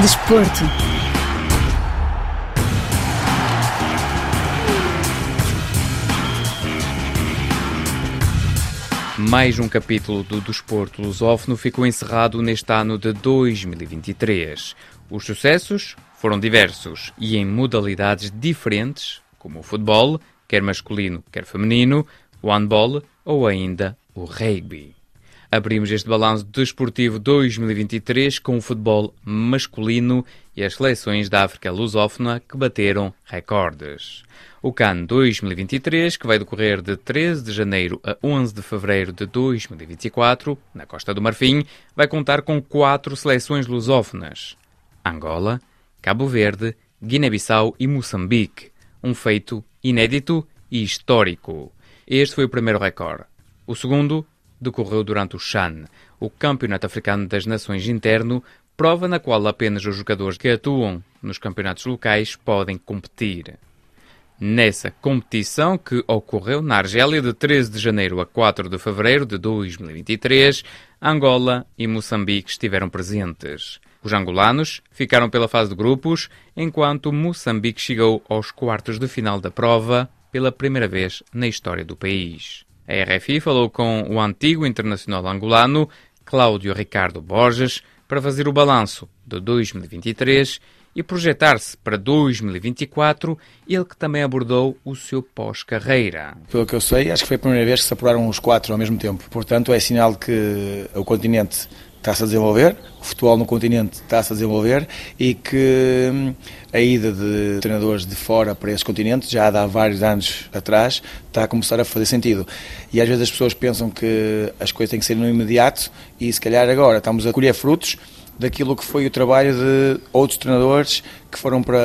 Desporto. Mais um capítulo do Desporto Lusófono ficou encerrado neste ano de 2023. Os sucessos foram diversos e em modalidades diferentes, como o futebol, quer masculino, quer feminino, o handball ou ainda o rugby. Abrimos este balanço desportivo 2023 com o futebol masculino e as seleções da África lusófona que bateram recordes. O CAN 2023, que vai decorrer de 13 de janeiro a 11 de fevereiro de 2024, na Costa do Marfim, vai contar com quatro seleções lusófonas: Angola, Cabo Verde, Guiné-Bissau e Moçambique. Um feito inédito e histórico. Este foi o primeiro recorde. O segundo decorreu durante o CHAN, o Campeonato Africano das Nações Interno, prova na qual apenas os jogadores que atuam nos campeonatos locais podem competir. Nessa competição, que ocorreu na Argélia de 13 de janeiro a 4 de fevereiro de 2023, Angola e Moçambique estiveram presentes. Os angolanos ficaram pela fase de grupos, enquanto Moçambique chegou aos quartos de final da prova pela primeira vez na história do país. A RFI falou com o antigo internacional angolano Cláudio Ricardo Borges para fazer o balanço de 2023 e projetar-se para 2024, ele que também abordou o seu pós-carreira. Pelo que eu sei, acho que foi a primeira vez que se apuraram os quatro ao mesmo tempo. Portanto, é sinal que o continente está-se a desenvolver, o futebol no continente está-se a desenvolver e que hum, a ida de treinadores de fora para esse continente, já há vários anos atrás, está a começar a fazer sentido. E às vezes as pessoas pensam que as coisas têm que ser no imediato e se calhar agora estamos a colher frutos daquilo que foi o trabalho de outros treinadores que foram para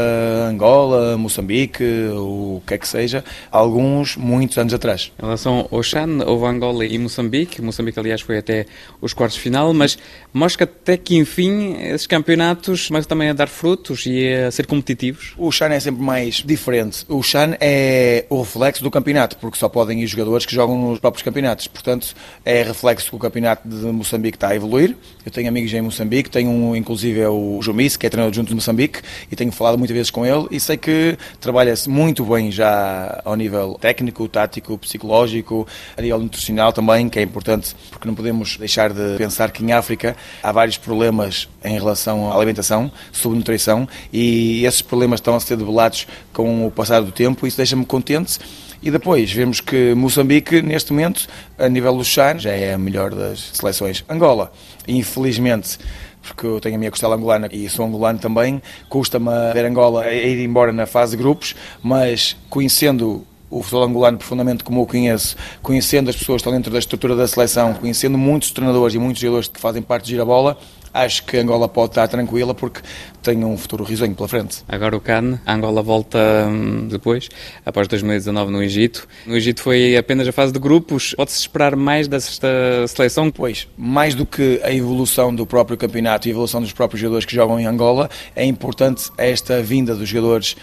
Angola, Moçambique, o que é que seja, alguns muitos anos atrás. Em relação ao Chan, houve Angola e Moçambique, Moçambique aliás foi até os quartos de final, mas mostra até que enfim esses campeonatos mas também a dar frutos e a ser competitivos. O Chan é sempre mais diferente. O Chan é o reflexo do campeonato, porque só podem ir jogadores que jogam nos próprios campeonatos. Portanto, é reflexo que o campeonato de Moçambique está a evoluir. Eu tenho amigos em Moçambique, tenho um, inclusive é o Jumice, que é treinador junto de Moçambique, e tenho falado muitas vezes com ele e sei que trabalha-se muito bem já ao nível técnico, tático, psicológico, a nível nutricional também, que é importante porque não podemos deixar de pensar que em África há vários problemas em relação à alimentação, subnutrição e esses problemas estão a ser debelados com o passar do tempo e isso deixa-me contente e depois vemos que Moçambique, neste momento, a nível do Chan, já é a melhor das seleções. Angola, infelizmente, porque eu tenho a minha costela angolana e sou angolano também. Custa-me ver Angola ir embora na fase de grupos, mas conhecendo o futebol angolano profundamente como eu conheço, conhecendo as pessoas que estão dentro da estrutura da seleção, conhecendo muitos treinadores e muitos jogadores que fazem parte de Girabola, acho que Angola pode estar tranquila porque tem um futuro risonho pela frente. Agora o CAN, Angola volta hum, depois, após 2019 no Egito. No Egito foi apenas a fase de grupos. Pode-se esperar mais desta seleção? Pois, mais do que a evolução do próprio campeonato e a evolução dos próprios jogadores que jogam em Angola, é importante esta vinda dos jogadores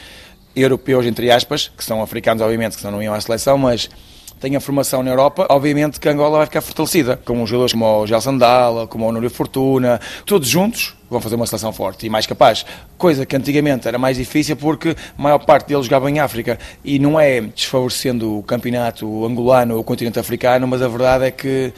europeus, entre aspas, que são africanos, obviamente, que não iam à seleção, mas tem a formação na Europa, obviamente que Angola vai ficar fortalecida, com jogadores como o Gelson Dalla, como o Núrio Fortuna, todos juntos vão fazer uma seleção forte e mais capaz, coisa que antigamente era mais difícil porque a maior parte deles jogava em África e não é desfavorecendo o campeonato angolano ou o continente africano, mas a verdade é que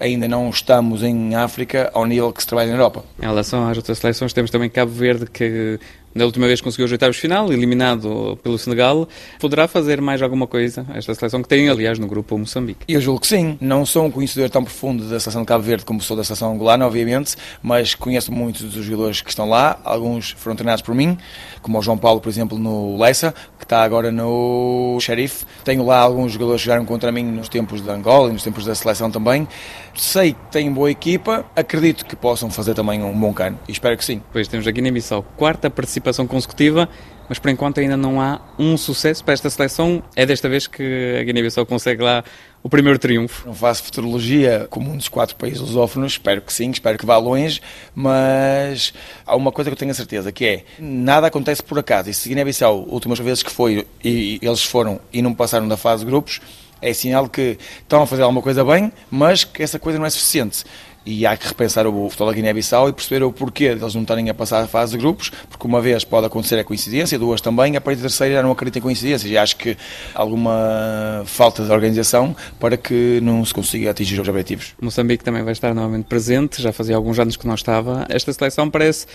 ainda não estamos em África ao nível que se trabalha na Europa. Em relação às outras seleções, temos também Cabo Verde, que na última vez conseguiu os oitavos de final, eliminado pelo Senegal. Poderá fazer mais alguma coisa esta seleção que tem, aliás, no grupo Moçambique? Eu julgo que sim. Não sou um conhecedor tão profundo da seleção de Cabo Verde como sou da seleção angolana, obviamente, mas conheço muitos dos jogadores que estão lá. Alguns foram treinados por mim, como o João Paulo, por exemplo, no Leça, que está agora no Sheriff. Tenho lá alguns jogadores que jogaram contra mim nos tempos de Angola e nos tempos da seleção também. Sei que têm boa equipa, acredito que possam fazer também um bom cano e espero que sim. Pois temos a Guiné-Bissau, quarta participação participação consecutiva, mas por enquanto ainda não há um sucesso para esta seleção. É desta vez que a Guiné-Bissau consegue lá o primeiro triunfo. Não faço futurologia como um dos quatro países lusófonos, espero que sim, espero que vá longe, mas há uma coisa que eu tenho a certeza, que é, nada acontece por acaso, e se Guiné-Bissau, últimas vezes que foi, e, e eles foram e não passaram da fase de grupos, é sinal que estão a fazer alguma coisa bem, mas que essa coisa não é suficiente e há que repensar o futebol da Guiné-Bissau e perceber o porquê deles não estarem a passar a fase de grupos, porque uma vez pode acontecer a coincidência, duas também, a partir da terceira já não acredito em coincidências e acho que alguma falta de organização para que não se consiga atingir os objetivos. Moçambique também vai estar novamente presente, já fazia alguns anos que não estava. Esta seleção parece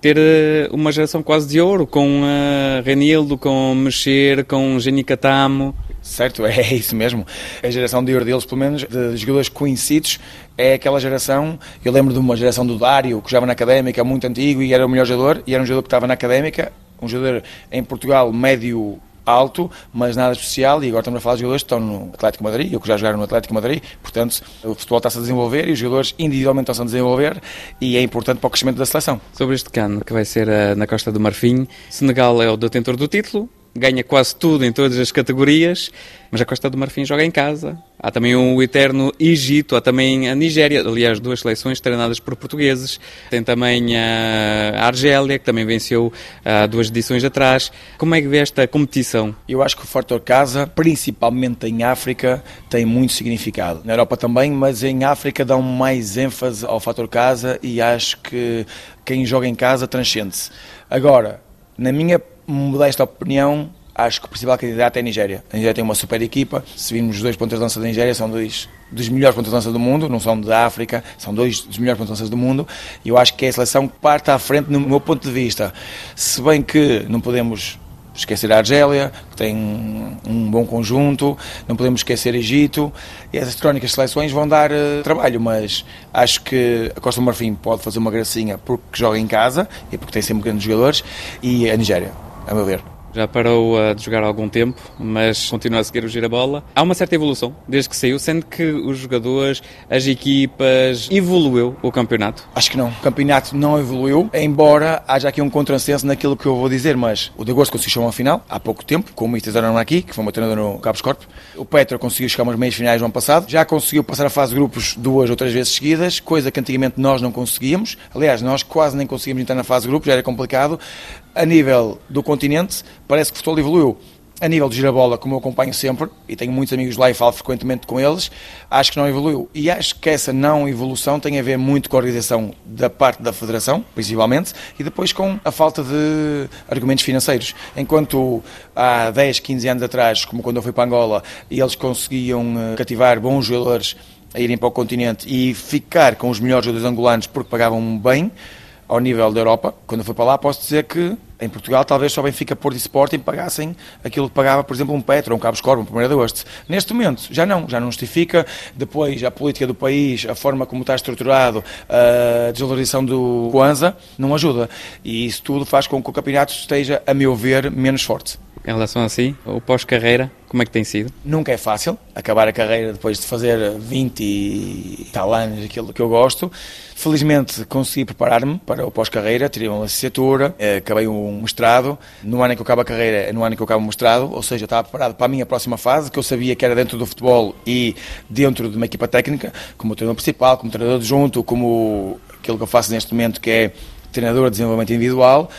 ter eh, uma geração quase de ouro, com uh, Renildo, com Mexer, com Geni Catamo. Certo, é isso mesmo. A geração de ouro deles, pelo menos, de jogadores conhecidos, é aquela geração. Eu lembro de uma geração do Dário, que jogava na académica, muito antigo, e era o melhor jogador, e era um jogador que estava na académica, um jogador em Portugal médio alto, mas nada especial, e agora estamos a falar de jogadores que estão no Atlético Madrid, eu que já jogaram no Atlético Madrid, portanto, o futebol está-se a desenvolver e os jogadores individualmente estão-se a desenvolver e é importante para o crescimento da seleção. Sobre este cano, que vai ser eh, na Costa do Marfim, Senegal é o detentor do título, ganha quase tudo em todas as categorias, mas a Costa do Marfim joga em casa. Há também o eterno Egito, há também a Nigéria, aliás, duas seleções treinadas por portugueses. Tem também a Argélia, que também venceu há duas edições atrás. Como é que vê esta competição? Eu acho que o fator casa, principalmente em África, tem muito significado. Na Europa também, mas em África dão mais ênfase ao fator casa e acho que quem joga em casa transcende-se. Agora, na minha modesta opinião, acho que o principal candidato é a Nigéria. A Nigéria tem uma super equipa. Se virmos os dois pontos de dança da Nigéria, são dois dos melhores pontos de dança do mundo, não são da África, são dois dos melhores pontos de dança do mundo. E eu acho que é a seleção que parte à frente no meu ponto de vista. Se bem que não podemos esquecer a Argélia, que tem um bom conjunto, não podemos esquecer Egito, e essas crónicas seleções vão dar uh, trabalho, mas acho que a Costa do Marfim pode fazer uma gracinha porque joga em casa e porque tem sempre grandes jogadores, e a Nigéria a meu ver. Já parou uh, de jogar há algum tempo, mas continua a seguir o gira-bola. Há uma certa evolução desde que saiu, sendo que os jogadores, as equipas, evoluiu o campeonato? Acho que não. O campeonato não evoluiu, embora haja aqui um contrassenso naquilo que eu vou dizer, mas o de agosto conseguiu chegar a uma final, há pouco tempo, com o. Zanon aqui, que foi meu treinador no Cabos Corp. O Petro conseguiu chegar a umas meias finais no ano passado, já conseguiu passar a fase de grupos duas ou três vezes seguidas, coisa que antigamente nós não conseguíamos. Aliás, nós quase nem conseguíamos entrar na fase de grupos, já era complicado a nível do continente, parece que o futebol evoluiu. A nível de girabola, como eu acompanho sempre, e tenho muitos amigos lá e falo frequentemente com eles, acho que não evoluiu. E acho que essa não evolução tem a ver muito com a organização da parte da federação, principalmente, e depois com a falta de argumentos financeiros. Enquanto há 10, 15 anos atrás, como quando eu fui para Angola, eles conseguiam eh, cativar bons jogadores a irem para o continente e ficar com os melhores jogadores angolanos porque pagavam bem, ao nível da Europa, quando eu fui para lá, posso dizer que em Portugal talvez só Benfica, Porto e Sporting pagassem aquilo que pagava, por exemplo, um Petro, um Cabos Corvo, um 1 de Agosto. Neste momento, já não, já não justifica. Depois, a política do país, a forma como está estruturado, a desvalorização do Kwanza, não ajuda. E isso tudo faz com que o campeonato esteja, a meu ver, menos forte. Em relação a si, o pós-carreira, como é que tem sido? Nunca é fácil acabar a carreira depois de fazer 20 e tal anos, aquilo que eu gosto. Felizmente consegui preparar-me para o pós-carreira, tirei uma licenciatura, eh, acabei um mestrado. No ano em que eu acabo a carreira, é no ano em que eu acabo o mestrado, ou seja, estava preparado para a minha próxima fase, que eu sabia que era dentro do futebol e dentro de uma equipa técnica, como treinador principal, como treinador adjunto, como aquilo que eu faço neste momento, que é treinador de desenvolvimento individual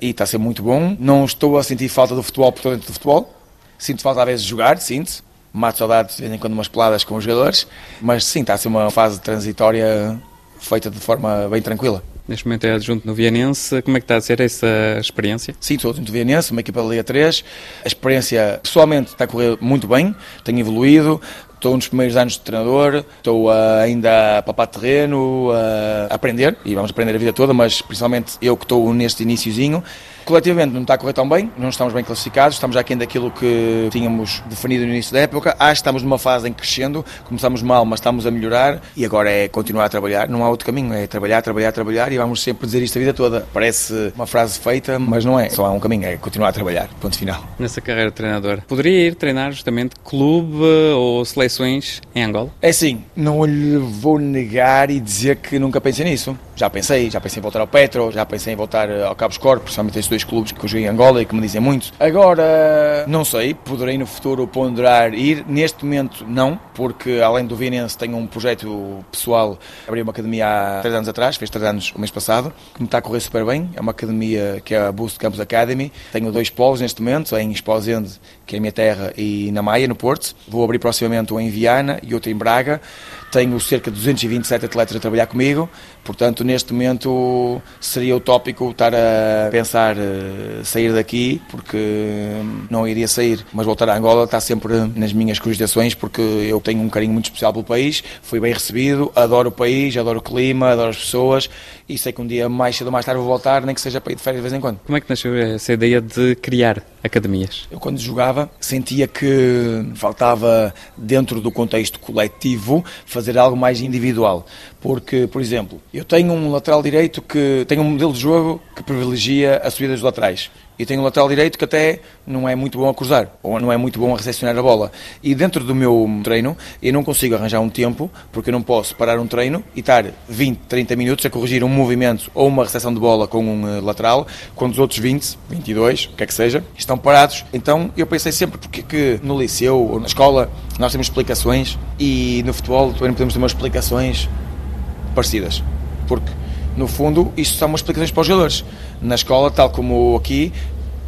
e está a ser muito bom. Não estou a sentir falta do futebol por estou dentro do futebol. Sinto falta às vezes de jogar, sinto. Mato saudades de vez em quando umas peladas com os jogadores, mas sim, está a ser uma fase transitória feita de forma bem tranquila. Neste momento é adjunto no Vianense. Como é que está a ser essa experiência? Sim, sou adjunto no Vianense, uma equipa da Liga 3. A experiência, pessoalmente, está a correr muito bem, tenho evoluído. Estou nos primeiros anos de treinador, estou uh, ainda a papar terreno, uh, a aprender, e vamos aprender a vida toda, mas principalmente eu que estou neste iníciozinho. Coletivamente não está a correr tão bem, não estamos bem classificados, estamos aquém daquilo que tínhamos definido no início da época. Acho que estamos numa fase em crescendo, começamos mal, mas estamos a melhorar e agora é continuar a trabalhar. Não há outro caminho, é trabalhar, trabalhar, trabalhar e vamos sempre dizer isto a vida toda. Parece uma frase feita, mas não é. Só há um caminho, é continuar a trabalhar. Ponto final. Nessa carreira de treinador, poderia ir treinar justamente clube ou seleções em Angola? É sim, não lhe vou negar e dizer que nunca pensei nisso Já pensei, já pensei em voltar ao Petro, já pensei em voltar ao Cabos Corpo, principalmente estes dois clubes que eu joguei em Angola e que me dizem muito. Agora, não sei, poderei no futuro ponderar ir. Neste momento, não, porque além do Vinense tenho um projeto pessoal, abri uma academia há três anos atrás, fez três anos o mês passado, que me está a correr super bem. É uma academia que é a Boost Campus Academy. Tenho dois polos neste momento, em Esposende, que é a minha terra, e na Maia, no Porto. Vou abrir proximamente um em Viana e outro em Braga. Tenho cerca de 227 atletas a trabalhar comigo, portanto, neste momento seria utópico estar a pensar uh, sair daqui, porque não iria sair. Mas voltar a Angola está sempre nas minhas cogitações, porque eu tenho um carinho muito especial pelo país, fui bem recebido, adoro o país, adoro o clima, adoro as pessoas e sei que um dia mais cedo ou mais tarde vou voltar, nem que seja para ir de férias de vez em quando. Como é que nasceu essa ideia de criar academias? Eu, quando jogava, sentia que faltava, dentro do contexto coletivo, fazer algo mais individual. Porque, por exemplo, eu tenho um lateral direito que tem um modelo de jogo que privilegia a subida dos laterais e tenho um lateral direito que até não é muito bom a cruzar, ou não é muito bom a recepcionar a bola. E dentro do meu treino, eu não consigo arranjar um tempo, porque eu não posso parar um treino e estar 20, 30 minutos a corrigir um movimento ou uma recepção de bola com um eh, lateral, quando os outros 20, 22, o que é que seja, estão parados. Então eu pensei sempre, porque que no liceu ou na escola nós temos explicações e no futebol também podemos ter umas explicações parecidas. Porque no fundo, isto são umas explicações para os jogadores. Na escola, tal como aqui,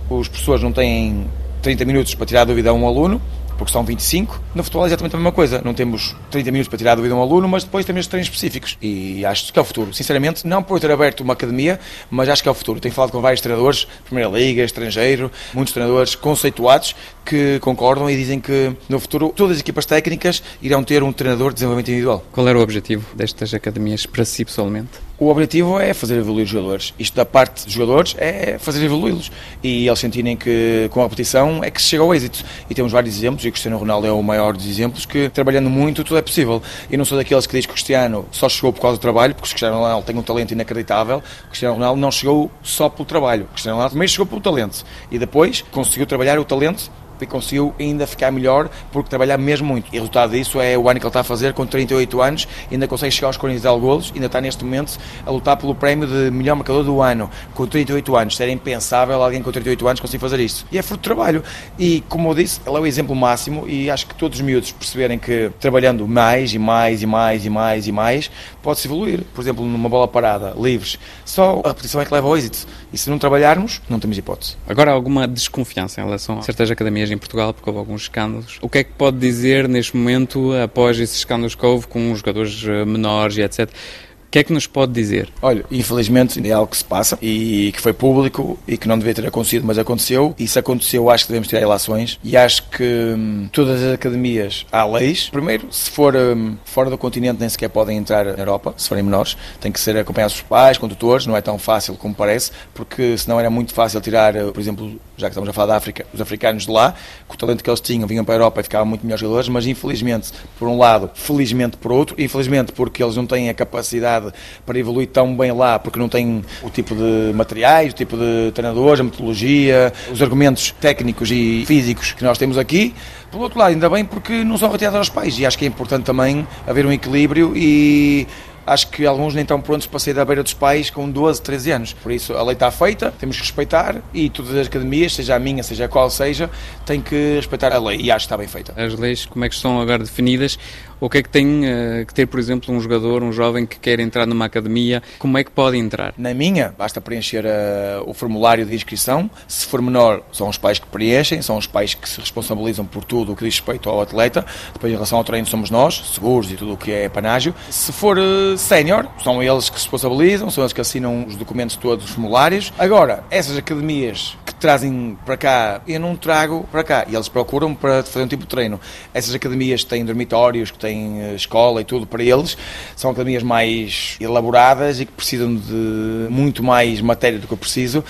os professores não têm 30 minutos para tirar a dúvida a um aluno, porque são 25. No futebol é exatamente a mesma coisa. Não temos 30 minutos para tirar a dúvida a um aluno, mas depois temos treinos específicos. E acho que é o futuro. Sinceramente, não por ter aberto uma academia, mas acho que é o futuro. Tenho falado com vários treinadores, Primeira Liga, estrangeiro, muitos treinadores conceituados que concordam e dizem que no futuro todas as equipas técnicas irão ter um treinador de desenvolvimento individual. Qual era o objetivo destas academias para si pessoalmente? O objetivo é fazer evoluir os jogadores. Isto da parte dos jogadores é fazer evoluí-los. E eles sentirem que com a repetição é que se chega ao êxito. E temos vários exemplos, o Cristiano Ronaldo é o maior dos exemplos, que trabalhando muito tudo é possível. E não sou daqueles que diz que o Cristiano só chegou por causa do trabalho, porque o Cristiano Ronaldo tem um talento inacreditável. O Cristiano Ronaldo não chegou só pelo trabalho. O Cristiano Ronaldo primeiro chegou pelo talento. E depois conseguiu trabalhar o talento e conseguiu ainda ficar melhor porque trabalhar mesmo muito. E o resultado disso é o ano que ele está a fazer, com 38 anos, ainda consegue chegar aos 40 golos, ainda está neste momento a lutar pelo prémio de melhor marcador do ano, com 38 anos. Seria impensável alguém com 38 anos conseguir fazer isto. E é fruto de trabalho. E como eu disse, ele é o exemplo máximo e acho que todos os miúdos perceberem que trabalhando mais e mais e mais e mais e mais, pode-se evoluir. Por exemplo, numa bola parada, livres, só a repetição é que leva ao êxito. E se não trabalharmos, não temos hipótese. Agora, alguma desconfiança em relação a certas academias em Portugal, porque houve alguns escândalos. O que é que pode dizer neste momento, após esses escândalos que houve com os jogadores eh, menores e etc.? Que é que nos pode dizer? Olha, infelizmente é algo que se passa e que foi público e que não devia ter acontecido, mas aconteceu. E se aconteceu, acho que devemos tirar relações e acho que hum, todas as academias há leis. Primeiro, se for hum, fora do continente, nem sequer podem entrar na Europa, se forem menores. Tem que ser acompanhados por pais, com tutores, não é tão fácil como parece, porque senão era muito fácil tirar, eh, por exemplo, já que estamos a falar da África, os africanos de lá, com o talento que eles tinham, vinham para a Europa e ficavam muito melhores jogadores, mas infelizmente, por um lado, felizmente por outro, infelizmente porque eles não têm a capacidade para evoluir tão bem lá, porque não têm o tipo de materiais, o tipo de treinadores, a metodologia, os argumentos técnicos e físicos que nós temos aqui. Por outro lado, ainda bem porque não são retirados aos pais e acho que é importante também haver um equilíbrio e acho que alguns nem estão prontos para sair da beira dos pais com 12, 13 anos. Por isso, a lei está feita, temos que respeitar e todas as academias, seja a minha, seja a qual seja, têm que respeitar a lei e acho que está bem feita. As leis, como é que estão agora definidas? O que é que tem uh, que ter, por exemplo, um jogador, um jovem que quer entrar numa academia? Como é que pode entrar? Na minha, basta preencher uh, o formulário de inscrição. Se for menor, são os pais que preenchem, são os pais que se responsabilizam por tudo o que diz respeito ao atleta. Depois, em relação ao treino, somos nós, seguros e tudo o que é panágio. Se for uh, sénior, são eles que se responsabilizam, são eles que assinam os documentos todos, os formulários. Agora, essas academias trazem para cá, eu não trago para cá. E eles procuram para fazer um tipo de treino. Essas academias têm dormitórios, que têm eh, escola e tudo para eles, são academias mais elaboradas e que precisam de muito mais matéria do que eu preciso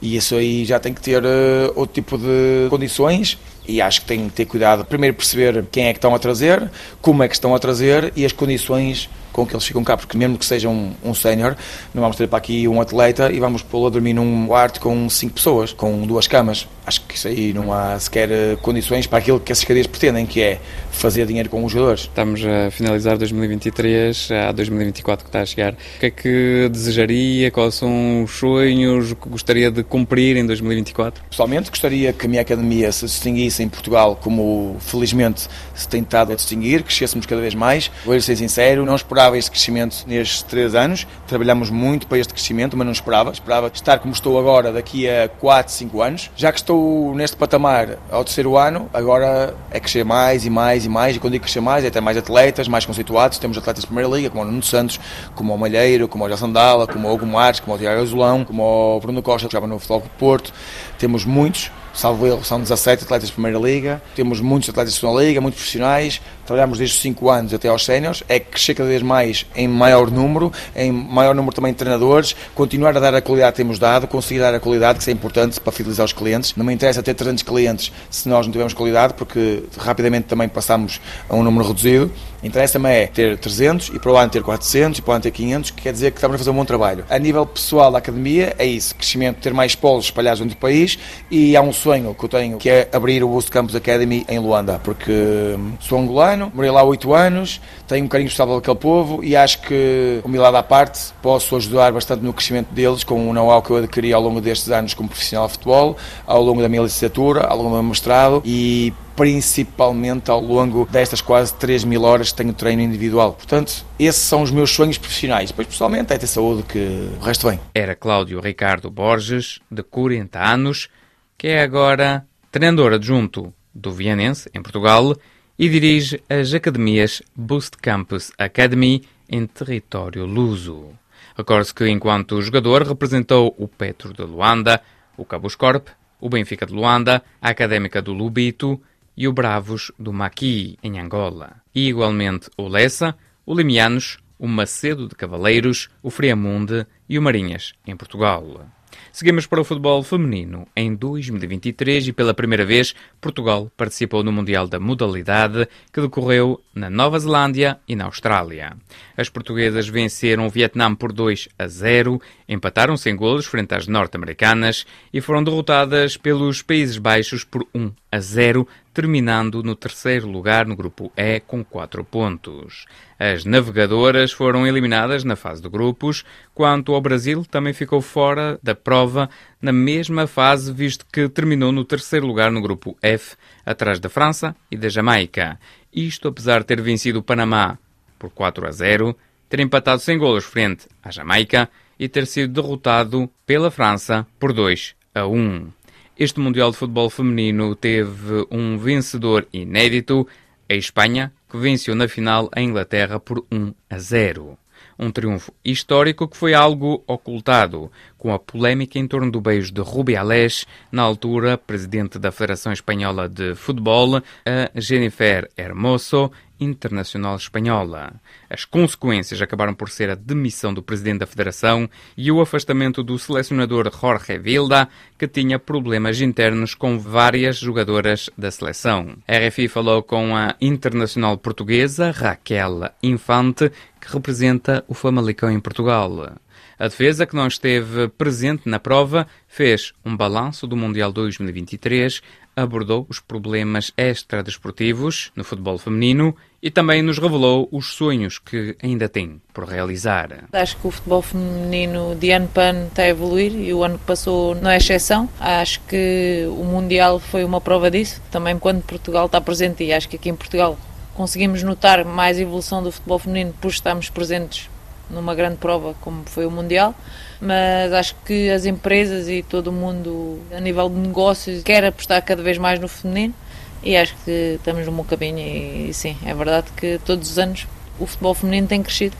e isso aí já tem que ter uh, outro tipo de condições e acho que tem que ter cuidado. Primeiro perceber quem é que estão a trazer, como é que estão a trazer e as condições com que eles ficam cá, porque mesmo que seja um, um sénior, não vamos ter para aqui um atleta e vamos pô-lo a dormir num quarto com cinco pessoas, com duas camas. Acho que isso aí não há sequer eh, condições para aquilo que essas cadeias pretendem, que é fazer dinheiro com os jogadores. Estamos a finalizar 2023, há 2024 que está a chegar. O que é que desejaria? Quais são os sonhos que gostaria de cumprir em 2024? Pessoalmente, gostaria que a minha academia se distinguisse em Portugal como felizmente se tem estado a distinguir, que crescêssemos cada vez mais. Vou ser sincero, não esperava este crescimento nestes três anos. Trabalhamos muito para este crescimento, mas não esperava. Esperava estar como estou agora daqui a 4, 5 anos. Já que estou neste patamar ao terceiro ano, agora é crescer mais e mais e mais, e quando digo crescer mais, é ter mais atletas, mais conceituados, temos atletas de primeira liga, como o Nuno Santos, como o Malheiro, como o Gelson Dalla, como o Hugo Marques, como o Tiago Azulão, como o Bruno Costa, que estava no Futebol do Porto, temos muitos, salvo erro, são 17 atletas de Primeira Liga, temos muitos atletas de Segunda Liga, muitos profissionais, trabalhamos desde os 5 anos até aos séniores, é crescer cada vez mais em maior número, em maior número também de treinadores, continuar a dar a qualidade que temos dado, conseguir dar a qualidade, que isso é importante para fidelizar os clientes. Não me interessa ter 300 clientes se nós não tivermos qualidade, porque rapidamente também passamos a um número reduzido. Interessa-me é ter 300 e para o ano ter 400 e para o ano ter 500, que quer dizer que estamos a fazer um bom trabalho. A nível pessoal da academia, é isso: crescimento, ter mais polos espalhados no país e há um sonho que eu tenho que é abrir o Boost Campus Academy em Luanda, porque sou angolano, morei lá 8 anos, tenho um carinho especial daquele povo e acho que, humildade à parte, posso ajudar bastante no crescimento deles com o know-how que eu adquiri ao longo destes anos como profissional de futebol, ao longo da minha licenciatura, ao longo do meu mestrado e principalmente ao longo destas quase 3 mil horas que tenho treino individual. Portanto, esses são os meus sonhos profissionais. Depois, pessoalmente, é ter saúde que o resto vem. Era Cláudio Ricardo Borges, de 40 anos, que é agora treinador adjunto do Vianense, em Portugal, e dirige as academias Boost Campus Academy em território luso. Recorde-se que, enquanto jogador, representou o Petro de Luanda, o Cabos Corp, o Benfica de Luanda, a Académica do Lubito e o Bravos do Maqui, em Angola. E igualmente o Lessa, o Limianos, o Macedo de Cavaleiros, o Friamunde e o Marinhas, em Portugal. Seguimos para o futebol feminino. Em 2023 e pela primeira vez, Portugal participou no Mundial da Modalidade que decorreu na Nova Zelândia e na Austrália. As portuguesas venceram o Vietnã por 2 a 0, empataram sem golos frente às norte-americanas e foram derrotadas pelos Países Baixos por 1 a 0, terminando no terceiro lugar no grupo E com 4 pontos. As navegadoras foram eliminadas na fase de grupos, quanto ao Brasil também ficou fora da prova na mesma fase, visto que terminou no terceiro lugar no grupo F, atrás da França e da Jamaica. Isto apesar de ter vencido o Panamá por 4 a 0, ter empatado sem golos frente à Jamaica e ter sido derrotado pela França por 2 a 1. Este Mundial de Futebol Feminino teve um vencedor inédito, a Espanha, que venceu na final a Inglaterra por 1 a 0. Um triunfo histórico que foi algo ocultado, com a polémica em torno do beijo de Rubiales, na altura presidente da Federação Espanhola de Futebol, a Jennifer Hermoso, internacional espanhola. As consequências acabaram por ser a demissão do presidente da federação e o afastamento do selecionador Jorge Vilda, que tinha problemas internos com várias jogadoras da seleção. A RFI falou com a internacional portuguesa Raquel Infante, que representa o Famalicão em Portugal. A defesa, que não esteve presente na prova, fez um balanço do Mundial 2023, abordou os problemas extradesportivos no futebol feminino e também nos revelou os sonhos que ainda tem por realizar. Acho que o futebol feminino de ano para ano está a evoluir e o ano que passou não é exceção. Acho que o Mundial foi uma prova disso, também quando Portugal está presente e acho que aqui em Portugal conseguimos notar mais evolução do futebol feminino por estarmos presentes numa grande prova como foi o Mundial, mas acho que as empresas e todo o mundo a nível de negócios quer apostar cada vez mais no feminino e acho que estamos no bom caminho e, e sim, é verdade que todos os anos o futebol feminino tem crescido,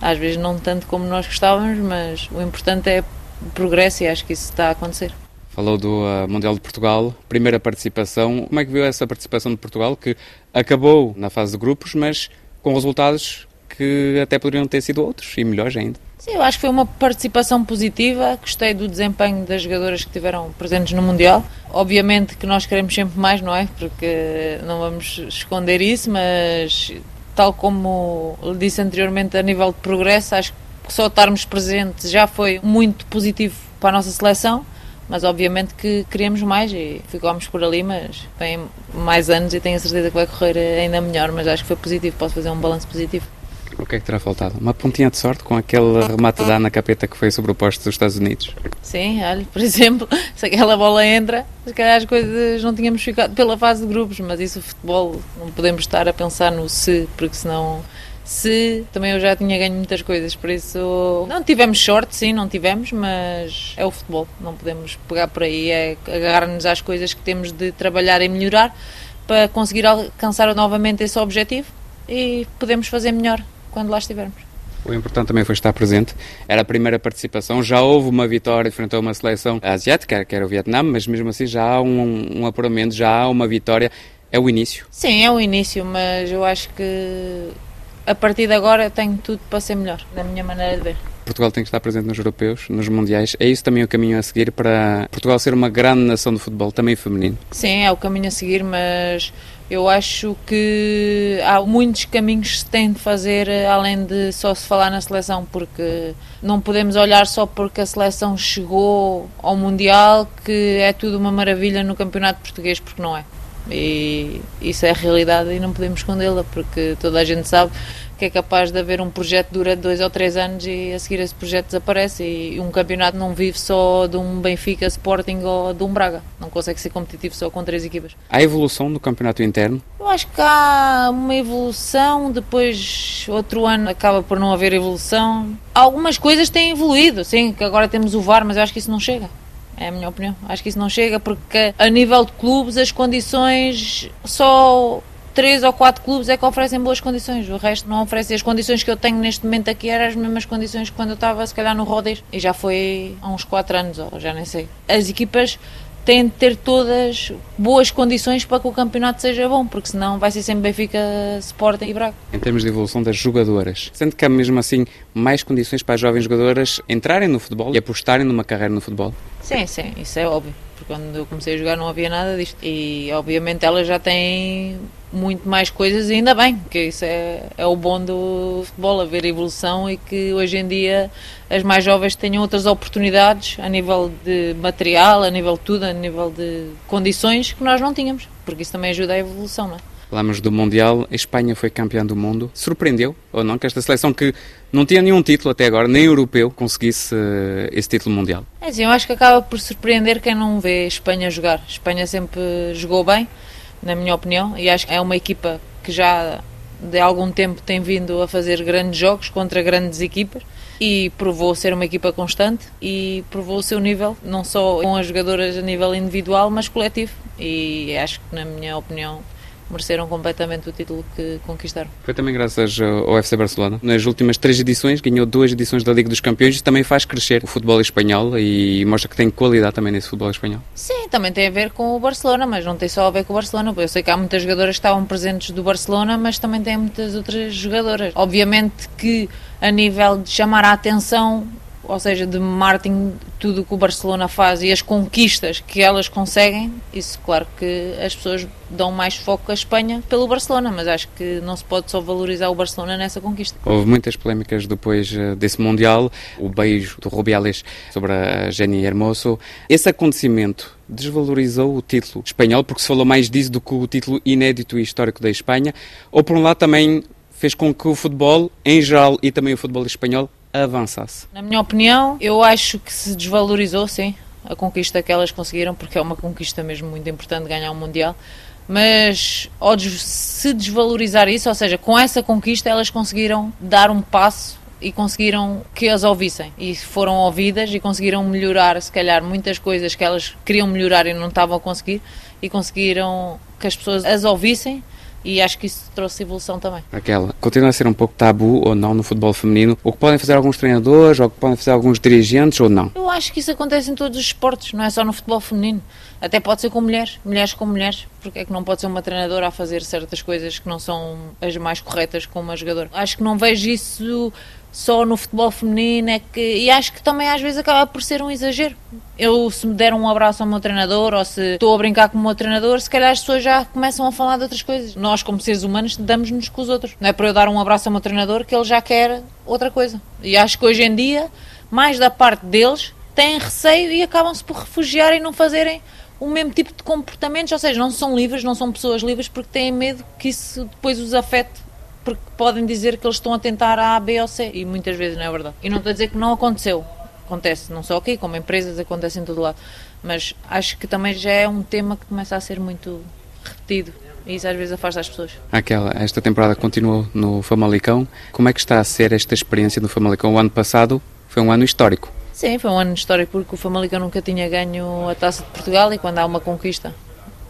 às vezes não tanto como nós gostávamos, mas o importante é o progresso e acho que isso está a acontecer. Falou do uh, Mundial de Portugal, primeira participação. Como é que viu essa participação de Portugal, que acabou na fase de grupos, mas com resultados que até poderiam ter sido outros e melhores ainda. Sim, eu acho que foi uma participação positiva. Gostei do desempenho das jogadoras que tiveram presentes no Mundial. Obviamente que nós queremos sempre mais, não é? Porque não vamos esconder isso, mas tal como disse anteriormente, a nível de progresso, acho que só estarmos presentes já foi muito positivo para a nossa seleção. mas obviamente que queremos mais e ficámos por ali, mas vem mais anos e tenho a certeza que vai correr ainda melhor, mas acho que foi positivo, posso fazer um balanço positivo. O que é que terá faltado? Uma pontinha de sorte com aquele remate da Ana Capeta que foi sobre o posto dos Estados Unidos? Sim, olha, por exemplo, se aquela bola entra, se calhar as coisas não tínhamos ficado pela fase de grupos, mas isso o futebol não podemos estar a pensar no se, porque senão se também eu já tinha ganho muitas coisas, por isso não tivemos sorte, sim, não tivemos, mas é o futebol, não podemos pegar por aí, é agarrar-nos às coisas que temos de trabalhar e melhorar para conseguir alcançar novamente esse objetivo e podemos fazer melhor quando lá estivermos. O importante também foi estar presente. Era a primeira participação. Já houve uma vitória frente a uma seleção asiática, que era o Vietnã, mas mesmo assim já há um, um apuramento, já há uma vitória. É o início? Sim, é o início, mas eu acho que a partir de agora tenho tudo para ser melhor, na minha maneira de ver. Portugal tem que estar presente nos europeus, nos mundiais. É isso também o caminho a seguir para Portugal ser uma grande nação de futebol, também feminino? Sim, é o caminho a seguir, mas eu acho que há muitos caminhos que se tem de fazer além de só se falar na seleção, porque não podemos olhar só porque a seleção chegou ao Mundial que é tudo uma maravilha no campeonato português, porque não é. E isso é a realidade e não podemos escondê-la, porque toda a gente sabe que é capaz de haver um projeto que dura dois ou três anos e a seguir esse projeto desaparece. E um campeonato não vive só de um Benfica, Sporting ou de um Braga. Não consegue ser competitivo só com três equipas. Há evolução no campeonato interno? Eu acho que há uma evolução, depois outro ano acaba por não haver evolução. Algumas coisas têm evoluído, sim, que agora temos o VAR, mas eu acho que isso não chega. É a minha opinião. Acho que isso não chega porque a nível de clubes as condições só três ou quatro clubes é que oferecem boas condições, o resto não oferece. As condições que eu tenho neste momento aqui eram as mesmas condições que quando eu estava, se calhar, no Rodez, e já foi há uns quatro anos, ou já nem sei. As equipas têm de ter todas boas condições para que o campeonato seja bom, porque senão vai ser sempre Benfica, Sporting e Braga. Em termos de evolução das jogadoras, sente que há mesmo assim mais condições para as jovens jogadoras entrarem no futebol e apostarem numa carreira no futebol? Sim, sim, isso é óbvio. Porque quando eu comecei a jogar não havia nada disto. E obviamente elas já têm muito mais coisas e ainda bem, que isso é, é o bom do futebol, haver evolução e que hoje em dia as mais jovens tenham outras oportunidades a nível de material, a nível de tudo, a nível de condições que nós não tínhamos, porque isso também ajuda a evolução, não é? Falamos do Mundial, a Espanha foi campeã do mundo. Surpreendeu ou não que esta seleção que não tinha nenhum título até agora, nem europeu, conseguisse uh, esse título mundial? É sim, eu acho que acaba por surpreender quem não vê a Espanha jogar. A Espanha sempre jogou bem, na minha opinião, e acho que é uma equipa que já de algum tempo tem vindo a fazer grandes jogos contra grandes equipas e provou ser uma equipa constante e provou o seu nível, não só com as jogadoras a nível individual, mas coletivo. E acho que, na minha opinião, mereceram completamente o título que conquistaram. Foi também graças ao FC Barcelona. Nas últimas três edições, ganhou duas edições da Liga dos Campeões e também faz crescer o futebol espanhol e mostra que tem qualidade também nesse futebol espanhol. Sim, também tem a ver com o Barcelona, mas não tem só a ver com o Barcelona. Eu sei que há muitas jogadoras que estavam presentes do Barcelona, mas também tem muitas outras jogadoras. Obviamente que a nível de chamar a atenção ou seja, de marketing, tudo o que o Barcelona faz e as conquistas que elas conseguem, isso claro que as pessoas dão mais foco à Espanha pelo Barcelona, mas acho que não se pode só valorizar o Barcelona nessa conquista. Houve muitas polémicas depois eh, desse Mundial, o beijo do Rubiales sobre a Jenny Hermoso. Esse acontecimento desvalorizou o título espanhol, porque se falou mais disso do que o título inédito e histórico da Espanha, ou por um lado também fez com que o futebol, em geral, e também o futebol espanhol, avançasse? Na minha opinião, eu acho que se desvalorizou, sim, a conquista que elas conseguiram, porque é uma conquista mesmo muito importante ganhar um Mundial. Mas ao se desvalorizar isso, ou seja, com essa conquista elas conseguiram dar um passo e conseguiram que as ouvissem e foram ouvidas e conseguiram melhorar, se calhar, muitas coisas que elas queriam melhorar e não estavam a conseguir e conseguiram que as pessoas as ouvissem e acho que isso trouxe evolução também. Aquela, continua a ser um pouco tabu ou não no futebol feminino? O que podem fazer alguns treinadores, ou o que podem fazer alguns dirigentes ou não? Eu acho que isso acontece em todos os esportes, não é só no futebol feminino. Até pode ser com mulheres, mulheres com mulheres. Porque é que não pode ser uma treinadora a fazer certas coisas que não são as mais corretas como uma jogadora? Acho que não vejo isso só no futebol feminino é que e acho que também às vezes acaba por ser um exagero. Eu se me der um abraço ao meu treinador ou se estou a brincar com o meu treinador, se calhar as pessoas já começam a falar de outras coisas. Nós como seres humanos damos-nos com os outros. Não é para eu dar um abraço ao meu treinador que ele já quer outra coisa. E acho que hoje em dia, mais da parte deles têm receio e acabam-se por refugiar e não fazerem o mesmo tipo de comportamentos, ou seja, não são livres, não são pessoas livres porque têm medo que isso depois os afete, porque podem dizer que eles estão a tentar A, B ou C, e muitas vezes não é verdade. E não estou a dizer que não aconteceu, acontece não só aqui, como empresas, acontece em todo lado, mas acho que também já é um tema que começa a ser muito repetido. E isso às vezes afasta as pessoas. Aquela, esta temporada continuou no Famalicão. Como é que está a ser esta experiência no Famalicão? O ano passado foi um ano histórico. Sim, foi um ano histórico porque o Famalicão nunca tinha ganho a Taça de Portugal e quando há uma conquista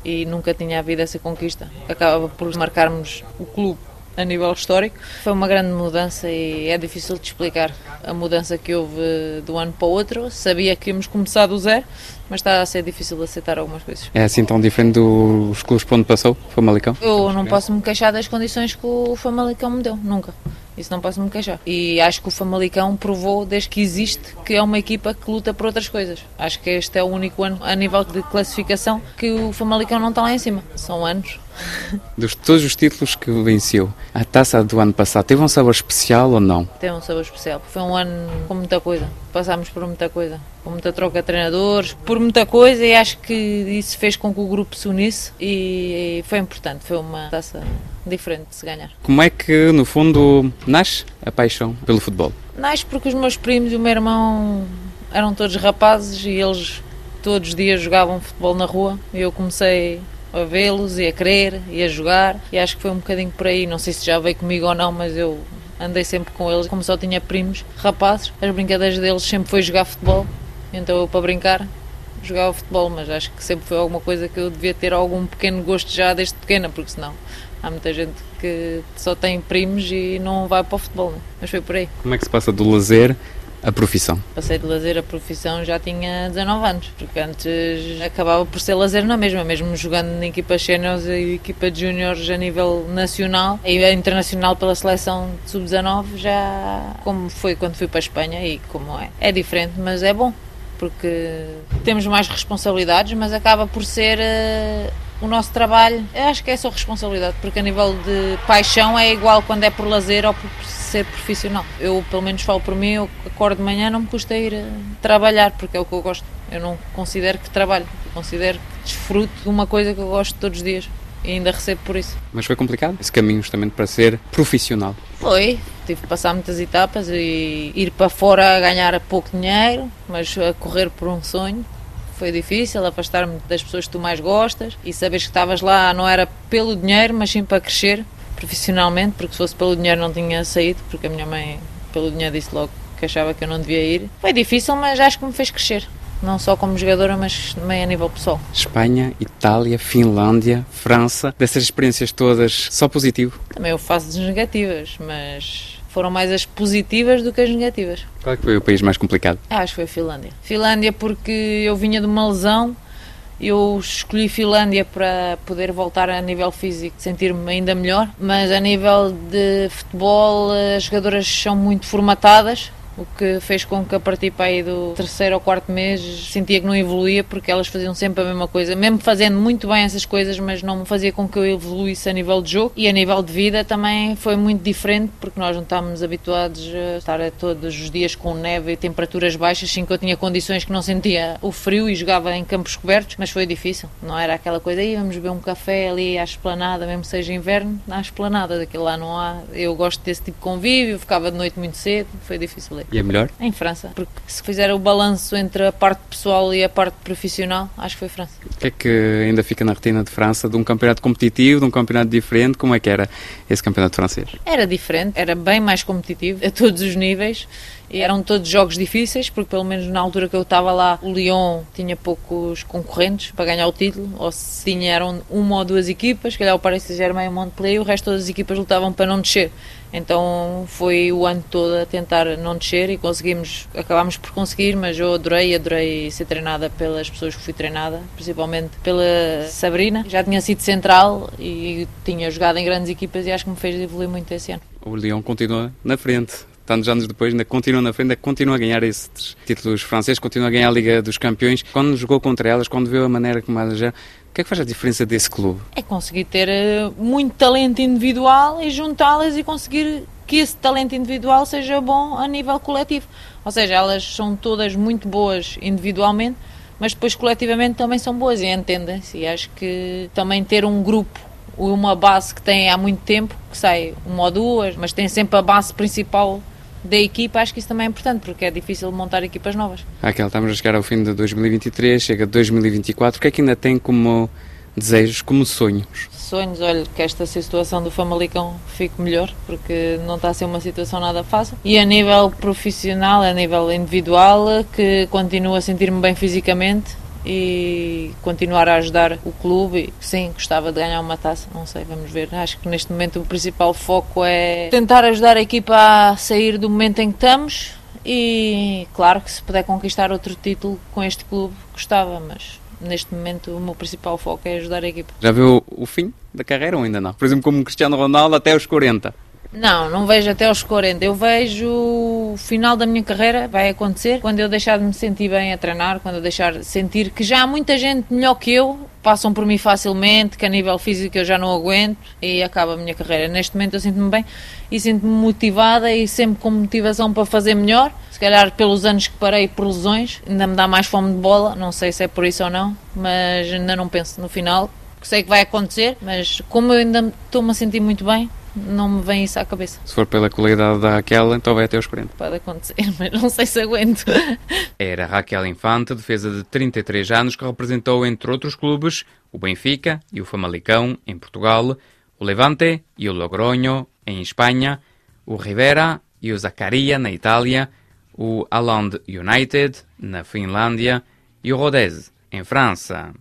e nunca tinha havido essa conquista, acaba por marcarmos o clube a nível histórico. Foi uma grande mudança e é difícil de explicar a mudança que houve do ano para o outro. Sabia que íamos começar do zero, mas está a ser difícil de aceitar algumas coisas. É assim tão diferente dos clubes por onde passou, Famalicão? Eu não posso me queixar das condições que o Famalicão me deu, nunca. Isso não posso me queixar. E acho que o Famalicão provou, desde que existe, que é uma equipa que luta por outras coisas. Acho que este é o único ano, a nível de classificação, que o Famalicão não está lá em cima. São anos. Dos todos os títulos que venceu, a taça do ano passado teve um sabor especial ou não? Teve um sabor especial. Foi um ano com muita coisa. Passámos por muita coisa. Com muita troca de treinadores, por muita coisa, e acho que isso fez com que o grupo se unisse e foi importante. Foi uma taça diferente de se ganhar. Como é que, no fundo, nasce a paixão pelo futebol? Nasce porque os meus primos e o meu irmão eram todos rapazes e eles todos os dias jogavam futebol na rua. E eu comecei a vê-los e a querer e a jogar. E acho que foi um bocadinho por aí, não sei se já veio comigo ou não, mas eu andei sempre com eles, como só tinha primos rapazes, as brincadeiras deles sempre foi jogar futebol, então eu para brincar jogava futebol, mas acho que sempre foi alguma coisa que eu devia ter algum pequeno gosto já desde pequena, porque senão Há muita gente que só tem primos e não vai para o futebol, né? mas foi por aí. Como é que se passa do lazer à profissão? Passei de lazer à profissão já tinha 19 anos, porque antes acabava por ser lazer na mesma, mesmo jogando na equipa séniores e equipa de júniores a nível nacional e internacional pela seleção sub-19 já como foi quando fui para a Espanha e como é. É diferente, mas é bom porque temos mais responsabilidades, mas acaba por ser uh, o nosso trabalho, acho que é só responsabilidade, porque a nível de paixão é igual quando é por lazer ou por ser profissional. Eu, pelo menos, falo por mim, eu acordo de manhã, não me custa ir eh, trabalhar, porque é o que eu gosto. Eu não considero que trabalho, considero que desfruto de uma coisa que eu gosto todos os dias e ainda recebo por isso. Mas foi complicado esse caminho justamente para ser profissional? Foi, tive que passar muitas etapas e ir para fora a ganhar pouco dinheiro, mas a correr por um sonho foi difícil afastar-me das pessoas que tu mais gostas e saberes que estavas lá não era pelo dinheiro, mas sim para crescer profissionalmente, porque se fosse pelo dinheiro não tinha saído, porque a minha mãe, pelo dinheiro, disse logo que achava que eu não devia ir. Foi difícil, mas acho que me fez crescer. Não só como jogadora, mas também a nível pessoal. Espanha, Itália, Finlândia, França, dessas experiências todas, só positivo? Também eu faço negativas, mas foram mais as positivas do que as negativas. Qual é foi o país mais complicado? Ah, acho que foi a Finlândia. Finlândia porque eu vinha de uma lesão, eu escolhi Finlândia para poder voltar a nível físico, sentir-me ainda melhor, mas a nível de futebol as jogadoras são muito formatadas, o que fez com que a partir para aí do terceiro ou quarto mês sentia que não evoluía porque elas faziam sempre a mesma coisa, mesmo fazendo muito bem essas coisas, mas não fazia com que eu evoluísse a nível de jogo. E a nível de vida também foi muito diferente porque nós não estávamos habituados a estar todos os dias com neve e temperaturas baixas, sim que eu tinha condições que não sentia o frio e jogava em campos cobertos, mas foi difícil, não era aquela coisa aí vamos beber um café ali à esplanada, mesmo seja inverno, na esplanada, daquilo lá não há, eu gosto desse tipo de convívio, ficava de noite muito cedo, foi difícil. E é melhor? Em França, porque se fizer o balanço entre a parte pessoal e a parte profissional, acho que foi França. O que é que ainda fica na retina de França, de um campeonato competitivo, de um campeonato diferente, como é que era esse campeonato francês? Era diferente, era bem mais competitivo a todos os níveis eram todos jogos difíceis, porque pelo menos na altura que eu estava lá, o Lyon tinha poucos concorrentes para ganhar o título, ou se tinha eram uma ou duas equipas, calhar o Paris Saint-Germain e o Montpellier, o resto das equipas lutavam para não descer. Então foi o ano todo a tentar não descer e conseguimos, acabámos por conseguir, mas eu adorei, adorei ser treinada pelas pessoas que fui treinada, principalmente pela Sabrina. Já tinha sido central e tinha jogado em grandes equipas e acho que me fez evoluir muito esse ano. O Lyon continua na frente tantos anos depois, ainda continua na frente, ainda continua a ganhar esses títulos franceses, continua a ganhar a Liga dos Campeões. Quando jogou contra elas, quando viu a maneira como elas já o que é que faz a diferença desse clube? É conseguir ter eh, muito talento individual e juntá-las e conseguir que esse talento individual seja bom a nível coletivo. Ou seja, elas são todas muito boas individualmente, mas depois coletivamente também são boas e entendem-se. E acho que também ter um grupo uma base que tem há muito tempo, que sai uma ou duas, mas tem sempre a base principal da equipa, acho que isso também é importante, porque é difícil montar equipas novas. Raquel, estamos a chegar ao fim de 2023, chega 2024, o que é que ainda tem como desejos, como sonhos? Sonhos, olha, que esta situação do Famalicão fique melhor, porque não está a ser uma situação nada fácil. E a nível profissional, a nível individual, que continuo a sentir-me bem fisicamente, e continuar a ajudar o clube. Sim, gostava de ganhar uma taça, não sei, vamos ver. Acho que neste momento o principal foco é tentar ajudar a equipa a sair do momento em que estamos e, claro, que se puder conquistar outro título com este clube, gostava, mas neste momento o meu principal foco é ajudar a equipa. Já viu o fim da carreira ou ainda não? Por exemplo, como Cristiano Ronaldo até os 40. Não, não vejo até aos 40. Eu vejo o final da minha carreira, vai acontecer, quando eu deixar de me sentir bem a treinar, quando eu deixar de sentir que já há muita gente melhor que eu, passam por mim facilmente, que a nível físico eu já não aguento e acaba a minha carreira. Neste momento eu sinto-me bem e sinto-me motivada e sempre com motivação para fazer melhor. Se calhar pelos anos que parei por lesões, ainda me dá mais fome de bola, não sei se é por isso ou não, mas ainda não penso no final. Sei que vai acontecer, mas como eu ainda estou-me a sentir muito bem, não me vem isso à cabeça. Se for pela qualidade da Raquel, então vai até aos 40. Pode acontecer, mas não sei se aguento. Era Raquel Infante, defesa de 33 anos, que representou, entre outros clubes, o Benfica e o Famalicão, em Portugal, o Levante e o Logroño, em Espanha, o Rivera e o Zaccaria, na Itália, o Alland United, na Finlândia, e o Rodez, em França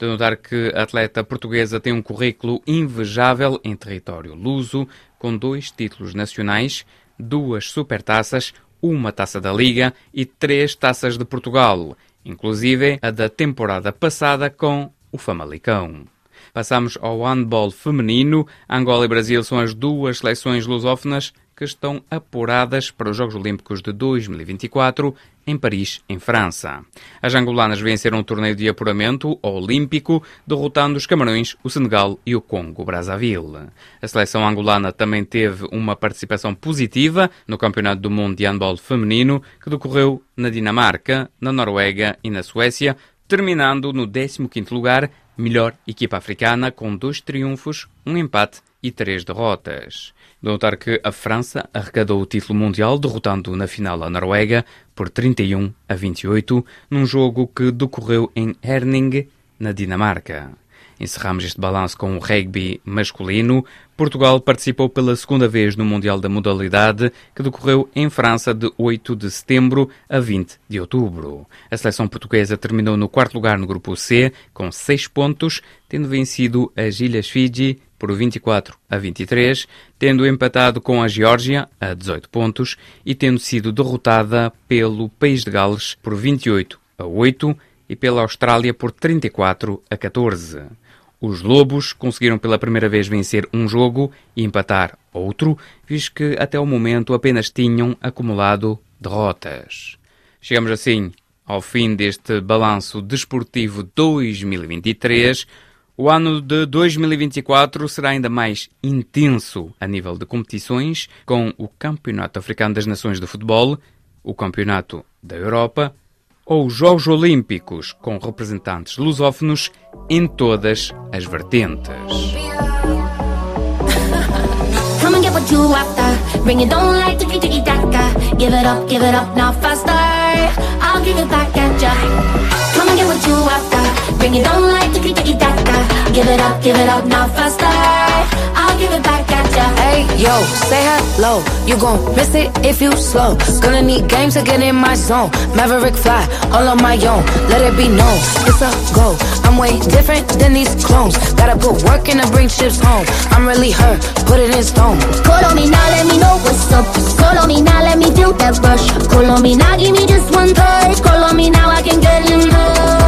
de notar que a atleta portuguesa tem um currículo invejável em território luso, com dois títulos nacionais, duas supertaças, uma taça da Liga e três taças de Portugal, inclusive a da temporada passada com o Famalicão. Passamos ao handball feminino. Angola e Brasil são as duas seleções lusófonas que estão apuradas para os Jogos Olímpicos de 2024 em Paris, em França. As angolanas venceram o torneio de apuramento olímpico, derrotando os Camarões, o Senegal e o Congo-Brazzaville. A seleção angolana também teve uma participação positiva no Campeonato do Mundo de Handball Feminino, que decorreu na Dinamarca, na Noruega e na Suécia, terminando no 15º lugar, melhor equipa africana, com dois triunfos, um empate e três derrotas. Notar que a França arrecadou o título mundial derrotando na final a Noruega por 31 a 28 num jogo que decorreu em Herning, na Dinamarca. Encerramos este balanço com o rugby masculino. Portugal participou pela segunda vez no Mundial da Modalidade, que decorreu em França de 8 de setembro a 20 de outubro. A seleção portuguesa terminou no quarto lugar no grupo C, com 6 pontos, tendo vencido as Ilhas Fiji por 24 a 23, tendo empatado com a Geórgia a 18 pontos e tendo sido derrotada pelo País de Gales por 28 a 8 e pela Austrália por 34 a 14. Os Lobos conseguiram pela primeira vez vencer um jogo e empatar outro, visto que até o momento apenas tinham acumulado derrotas. Chegamos assim ao fim deste balanço desportivo 2023. O ano de 2024 será ainda mais intenso a nível de competições, com o Campeonato Africano das Nações de Futebol, o Campeonato da Europa ou os Jogos Olímpicos, com representantes lusófonos em todas as vertentes. Bring it on like tiki taka. Give it up, give it up now faster. I'll give it back at ya. Hey yo, say hello. You gon' miss it if you slow. Gonna need games to get in my zone. Maverick fly, all on my own. Let it be known, it's a go. I'm way different than these clones. Gotta put work in to bring ships home. I'm really her, put it in stone. Call on me now, let me know what's up. Call on me now, let me feel that rush. Call on me now, give me just one touch. Call on me now, I can get and get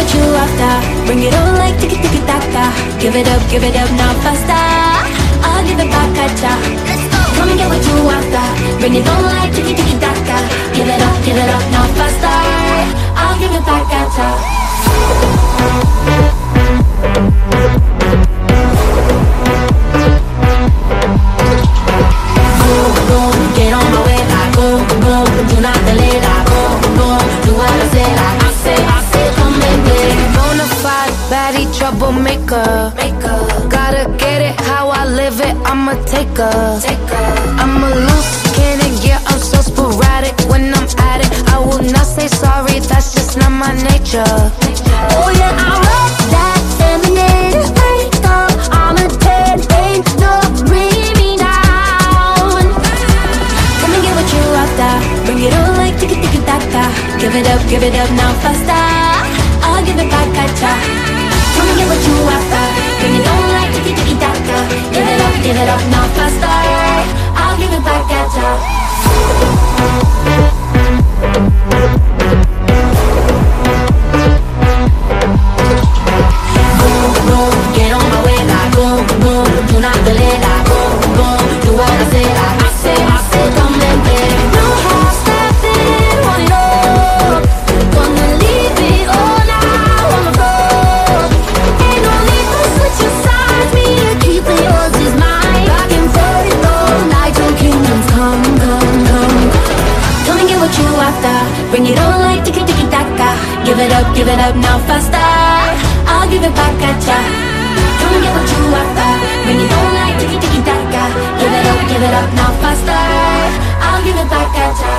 what you after. Bring it on like tiki tiki taka. Give it up, give it up now faster. I'll give it back at ya. Come and get what you after. Bring it on like tiki tiki taka. Give it up, give it up now faster. I'll give it back at ya. Maker. Gotta get it how I live it. I'ma take a. I'm a loose cannon, yeah. I'm so sporadic when I'm at it. I will not say sorry. That's just not my nature. Oh yeah, I rock that feminine makeup. I'm a ten, ain't no bringing me down. Come and get what you after. Bring it on like tiki tiki taka. Give it up, give it up now faster. I'll give it back at ya. Come get what you after. Bring it on like tiki tiki taka. Give it up, give it up now faster. I'll give it back at ya. After. Bring it on like tiki tiki taka. Give it up, give it up now faster. I'll give it back at ya. Come and get what you after. Bring it on like tiki tiki taka. Give it up, give it up now faster. I'll give it back at ya.